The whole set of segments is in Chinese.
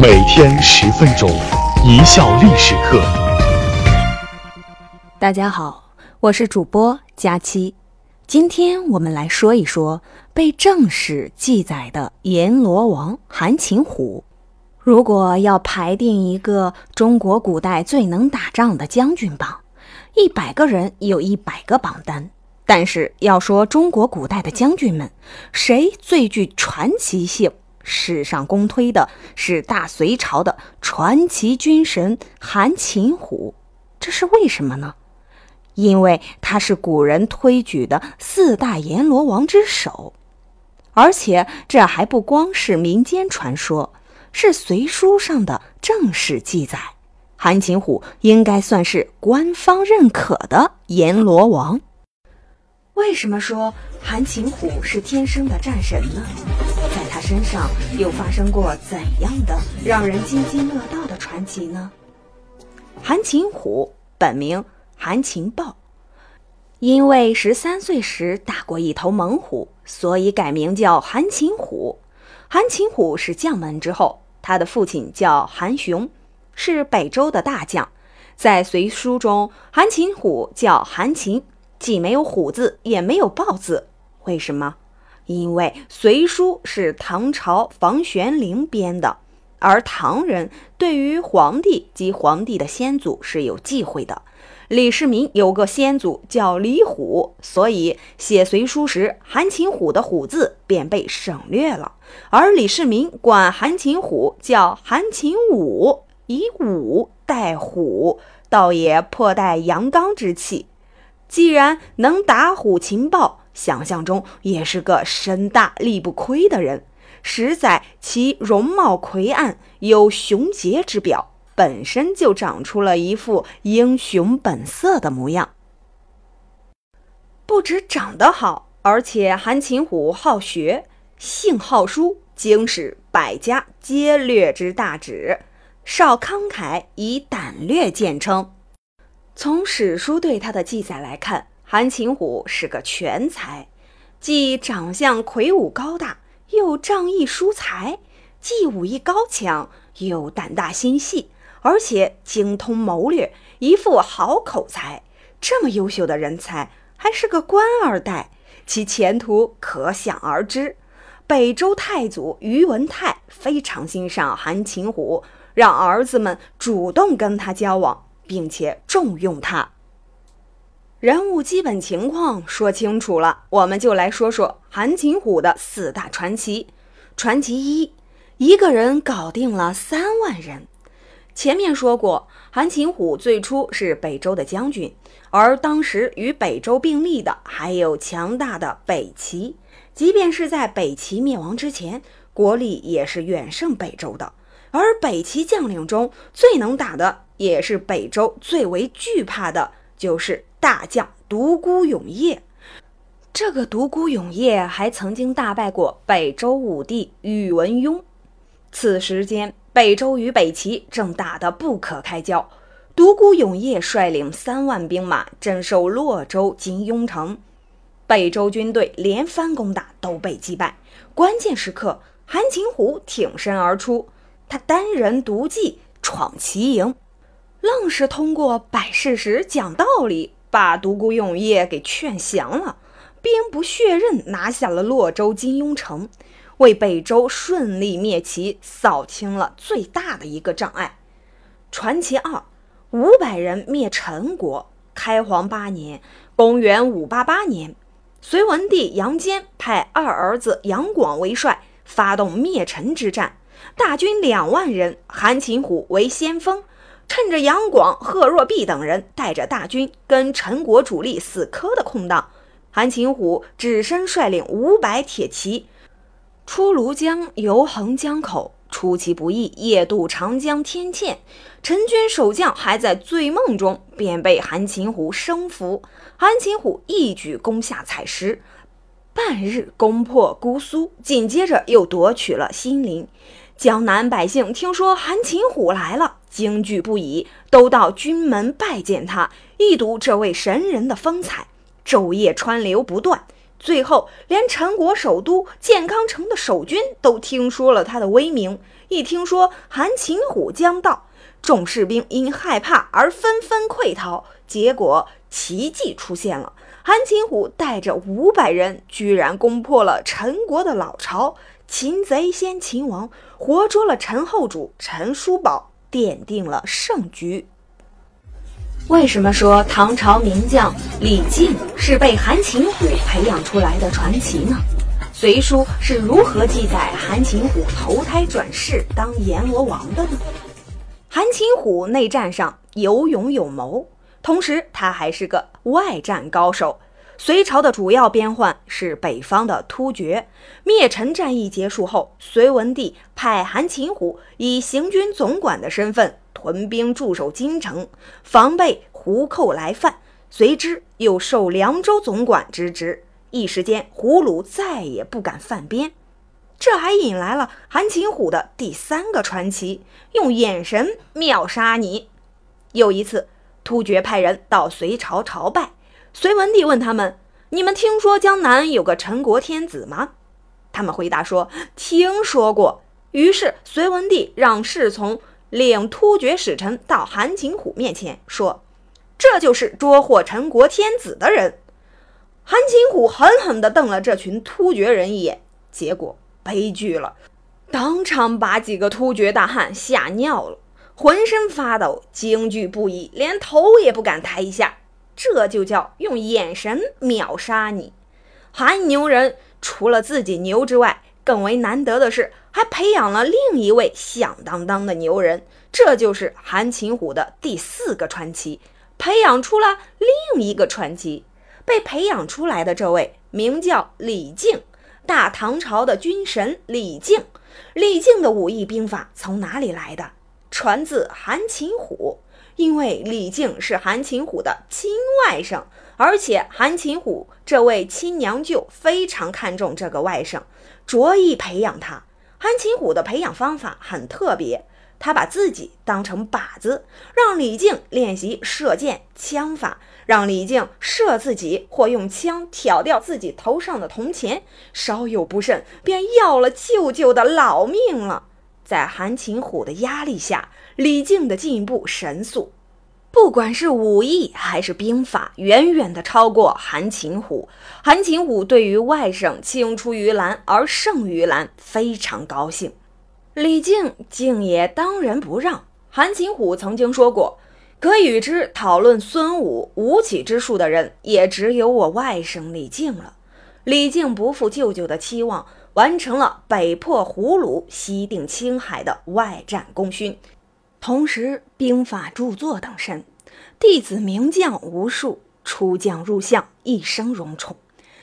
每天十分钟，一笑历史课。大家好，我是主播佳期。今天我们来说一说被正史记载的阎罗王韩擒虎。如果要排定一个中国古代最能打仗的将军榜，一百个人有一百个榜单。但是要说中国古代的将军们，谁最具传奇性？史上公推的是大隋朝的传奇军神韩擒虎，这是为什么呢？因为他是古人推举的四大阎罗王之首，而且这还不光是民间传说，是隋书上的正史记载。韩擒虎应该算是官方认可的阎罗王。为什么说韩擒虎是天生的战神呢？身上又发生过怎样的让人津津乐道的传奇呢？韩擒虎本名韩擒豹，因为十三岁时打过一头猛虎，所以改名叫韩擒虎。韩擒虎是将门之后，他的父亲叫韩雄，是北周的大将。在隋书中，韩擒虎叫韩擒。既没有虎字，也没有豹字，为什么？因为《隋书》是唐朝房玄龄编的，而唐人对于皇帝及皇帝的先祖是有忌讳的。李世民有个先祖叫李虎，所以写《隋书》时，韩擒虎的“虎”字便被省略了。而李世民管韩擒虎叫韩擒武，以武代虎，倒也颇带阳刚之气。既然能打虎擒豹，想象中也是个身大力不亏的人。实在其容貌魁岸，有雄杰之表，本身就长出了一副英雄本色的模样。不止长得好，而且韩擒虎好学，性好书，经史百家皆略之大旨，少慷慨，以胆略见称。从史书对他的记载来看，韩擒虎是个全才，既长相魁梧高大，又仗义疏财，既武艺高强，又胆大心细，而且精通谋略，一副好口才。这么优秀的人才，还是个官二代，其前途可想而知。北周太祖宇文泰非常欣赏韩擒虎，让儿子们主动跟他交往。并且重用他。人物基本情况说清楚了，我们就来说说韩擒虎的四大传奇。传奇一：一个人搞定了三万人。前面说过，韩擒虎最初是北周的将军，而当时与北周并立的还有强大的北齐。即便是在北齐灭亡之前，国力也是远胜北周的。而北齐将领中最能打的。也是北周最为惧怕的，就是大将独孤永业。这个独孤永业还曾经大败过北周武帝宇文邕。此时间，北周与北齐正打得不可开交。独孤永业率领三万兵马镇守洛州金庸城，北周军队连番攻打都被击败。关键时刻，韩擒虎挺身而出，他单人独骑闯齐营。愣是通过摆事实、讲道理，把独孤永业给劝降了，兵不血刃拿下了洛州金庸城，为北周顺利灭齐扫清了最大的一个障碍。传奇二：五百人灭陈国。开皇八年（公元588年），隋文帝杨坚派二儿子杨广为帅，发动灭陈之战，大军两万人，韩擒虎为先锋。趁着杨广、贺若弼等人带着大军跟陈国主力死磕的空档，韩擒虎只身率领五百铁骑出庐江，游横江口。出其不意，夜渡长江天堑。陈军守将还在醉梦中，便被韩擒虎生俘。韩擒虎一举攻下采石，半日攻破姑苏，紧接着又夺取了新林。江南百姓听说韩擒虎来了，惊惧不已，都到军门拜见他，一睹这位神人的风采，昼夜川流不断。最后，连陈国首都建康城的守军都听说了他的威名，一听说韩擒虎将到，众士兵因害怕而纷纷溃逃。结果奇迹出现了，韩擒虎带着五百人，居然攻破了陈国的老巢，擒贼先擒王，活捉了陈后主陈叔宝，奠定了胜局。为什么说唐朝名将李靖是被韩擒虎培养出来的传奇呢？《隋书》是如何记载韩擒虎投胎转世当阎罗王的呢？韩擒虎内战上有勇有谋，同时他还是个外战高手。隋朝的主要边患是北方的突厥。灭陈战役结束后，隋文帝派韩擒虎以行军总管的身份。屯兵驻守京城，防备胡寇来犯，随之又受凉州总管之职。一时间，胡虏再也不敢犯边。这还引来了韩擒虎的第三个传奇：用眼神秒杀你。有一次，突厥派人到隋朝朝拜，隋文帝问他们：“你们听说江南有个陈国天子吗？”他们回答说：“听说过。”于是隋文帝让侍从。领突厥使臣到韩擒虎面前说：“这就是捉获陈国天子的人。”韩擒虎狠狠地瞪了这群突厥人一眼，结果悲剧了，当场把几个突厥大汉吓尿了，浑身发抖，惊惧不已，连头也不敢抬一下。这就叫用眼神秒杀你。韩牛人除了自己牛之外，更为难得的是。还培养了另一位响当当的牛人，这就是韩擒虎的第四个传奇。培养出了另一个传奇，被培养出来的这位名叫李靖，大唐朝的军神李靖。李靖的武艺兵法从哪里来的？传自韩擒虎，因为李靖是韩擒虎的亲外甥，而且韩擒虎这位亲娘舅非常看重这个外甥，着意培养他。韩擒虎的培养方法很特别，他把自己当成靶子，让李靖练习射箭枪法，让李靖射自己或用枪挑掉自己头上的铜钱，稍有不慎便要了舅舅的老命了。在韩擒虎的压力下，李靖的进步神速。不管是武艺还是兵法，远远的超过韩擒虎。韩擒虎对于外甥青出于蓝而胜于蓝，非常高兴。李靖竟也当仁不让。韩擒虎曾经说过：“可与之讨论孙武、吴起之术的人，也只有我外甥李靖了。”李靖不负舅舅的期望，完成了北破胡虏、西定青海的外战功勋。同时，兵法著作等身，弟子名将无数，出将入相，一生荣宠。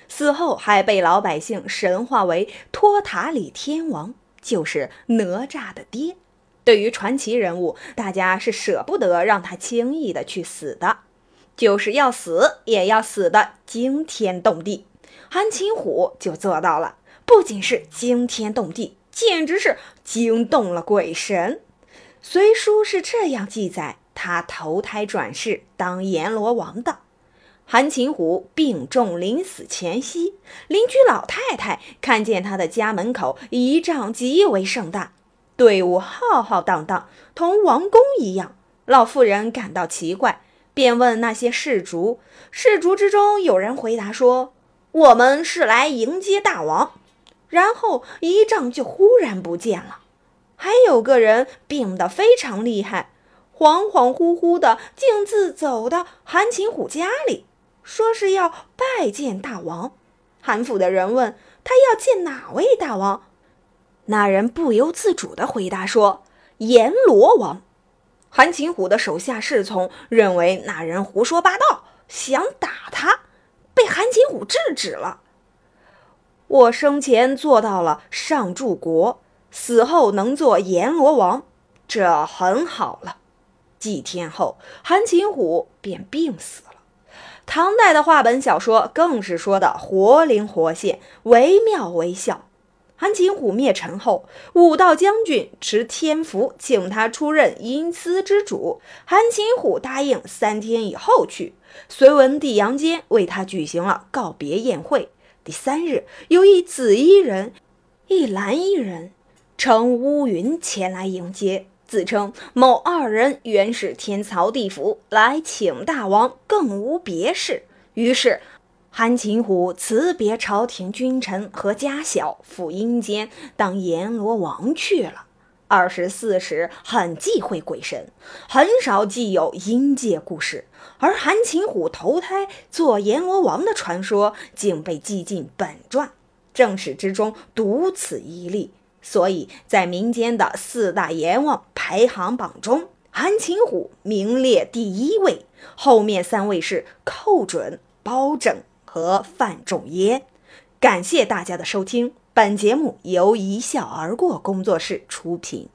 死后还被老百姓神化为托塔李天王，就是哪吒的爹。对于传奇人物，大家是舍不得让他轻易的去死的，就是要死也要死的惊天动地。韩擒虎就做到了，不仅是惊天动地，简直是惊动了鬼神。《隋书》是这样记载他投胎转世当阎罗王的：韩擒虎病重临死前夕，邻居老太太看见他的家门口仪仗极为盛大，队伍浩浩荡荡，同王宫一样。老妇人感到奇怪，便问那些士卒。士卒之中有人回答说：“我们是来迎接大王。”然后仪仗就忽然不见了。还有个人病得非常厉害，恍恍惚惚的，径自走到韩擒虎家里，说是要拜见大王。韩府的人问他要见哪位大王，那人不由自主地回答说：“阎罗王。”韩擒虎的手下侍从认为那人胡说八道，想打他，被韩擒虎制止了。我生前做到了上柱国。死后能做阎罗王，这很好了。几天后，韩擒虎便病死了。唐代的话本小说更是说的活灵活现，惟妙惟肖。韩擒虎灭陈后，武道将军持天符请他出任阴司之主，韩擒虎答应三天以后去。隋文帝杨坚为他举行了告别宴会。第三日，有一紫衣人，一蓝衣人。乘乌云前来迎接，自称某二人原是天曹地府来请大王，更无别事。于是，韩擒虎辞别朝廷君臣和家小，赴阴间当阎罗王去了。二十四史很忌讳鬼神，很少记有阴界故事，而韩擒虎投胎做阎罗王的传说竟被记进本传。正史之中独此一例，所以在民间的四大阎王排行榜中，韩擒虎名列第一位，后面三位是寇准、包拯和范仲淹。感谢大家的收听，本节目由一笑而过工作室出品。